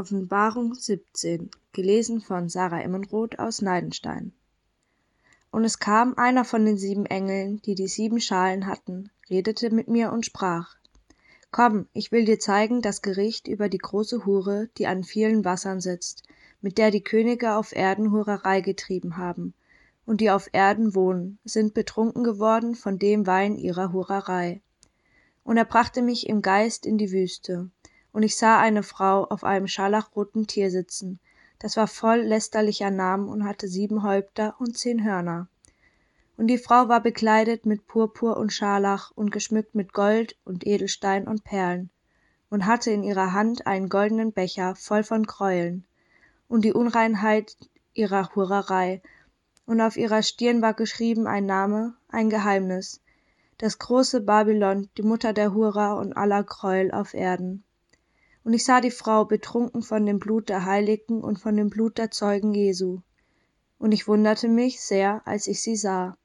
Offenbarung 17, gelesen von Sarah Immenroth aus Neidenstein. Und es kam einer von den sieben Engeln, die die sieben Schalen hatten, redete mit mir und sprach, Komm, ich will dir zeigen das Gericht über die große Hure, die an vielen Wassern sitzt, mit der die Könige auf Erden Hurerei getrieben haben, und die auf Erden wohnen, sind betrunken geworden von dem Wein ihrer Hurerei. Und er brachte mich im Geist in die Wüste, und ich sah eine Frau auf einem scharlachroten Tier sitzen, das war voll lästerlicher Namen und hatte sieben Häupter und zehn Hörner. Und die Frau war bekleidet mit Purpur und Scharlach und geschmückt mit Gold und Edelstein und Perlen und hatte in ihrer Hand einen goldenen Becher voll von Gräueln und die Unreinheit ihrer Hurerei, und auf ihrer Stirn war geschrieben ein Name, ein Geheimnis, das große Babylon, die Mutter der Hurer und aller Gräuel auf Erden. Und ich sah die Frau betrunken von dem Blut der Heiligen und von dem Blut der Zeugen Jesu. Und ich wunderte mich sehr, als ich sie sah.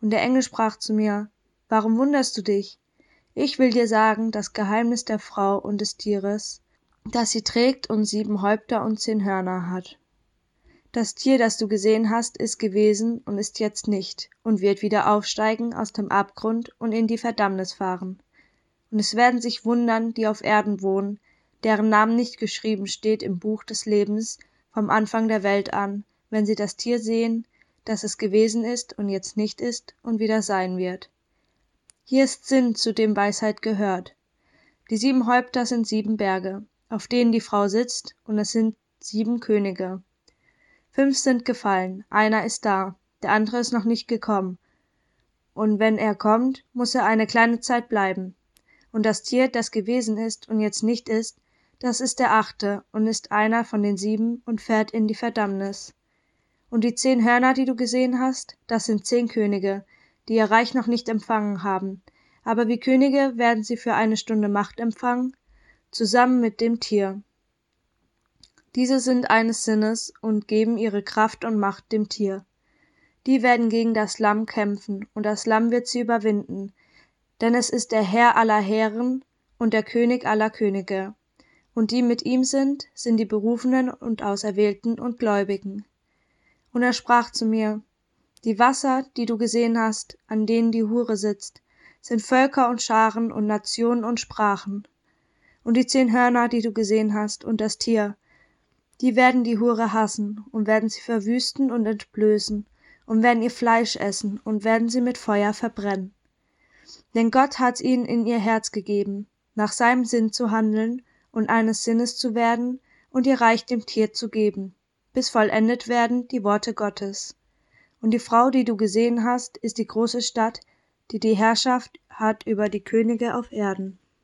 Und der Engel sprach zu mir, Warum wunderst du dich? Ich will dir sagen, das Geheimnis der Frau und des Tieres, das sie trägt und sieben Häupter und zehn Hörner hat. Das Tier, das du gesehen hast, ist gewesen und ist jetzt nicht und wird wieder aufsteigen aus dem Abgrund und in die Verdammnis fahren. Und es werden sich wundern, die auf Erden wohnen, deren Namen nicht geschrieben steht im Buch des Lebens vom Anfang der Welt an, wenn sie das Tier sehen, dass es gewesen ist und jetzt nicht ist und wieder sein wird. Hier ist Sinn, zu dem Weisheit gehört. Die sieben Häupter sind sieben Berge, auf denen die Frau sitzt, und es sind sieben Könige. Fünf sind gefallen, einer ist da, der andere ist noch nicht gekommen. Und wenn er kommt, muss er eine kleine Zeit bleiben. Und das Tier, das gewesen ist und jetzt nicht ist, das ist der achte und ist einer von den sieben und fährt in die Verdammnis. Und die zehn Hörner, die du gesehen hast, das sind zehn Könige, die ihr Reich noch nicht empfangen haben, aber wie Könige werden sie für eine Stunde Macht empfangen, zusammen mit dem Tier. Diese sind eines Sinnes und geben ihre Kraft und Macht dem Tier. Die werden gegen das Lamm kämpfen, und das Lamm wird sie überwinden, denn es ist der Herr aller Herren und der König aller Könige. Und die mit ihm sind, sind die Berufenen und Auserwählten und Gläubigen. Und er sprach zu mir, Die Wasser, die du gesehen hast, an denen die Hure sitzt, sind Völker und Scharen und Nationen und Sprachen. Und die zehn Hörner, die du gesehen hast, und das Tier, die werden die Hure hassen und werden sie verwüsten und entblößen und werden ihr Fleisch essen und werden sie mit Feuer verbrennen. Denn Gott hat ihnen in ihr Herz gegeben, nach seinem Sinn zu handeln und eines Sinnes zu werden und ihr Reich dem Tier zu geben bis vollendet werden die Worte Gottes. Und die Frau, die du gesehen hast, ist die große Stadt, die die Herrschaft hat über die Könige auf Erden.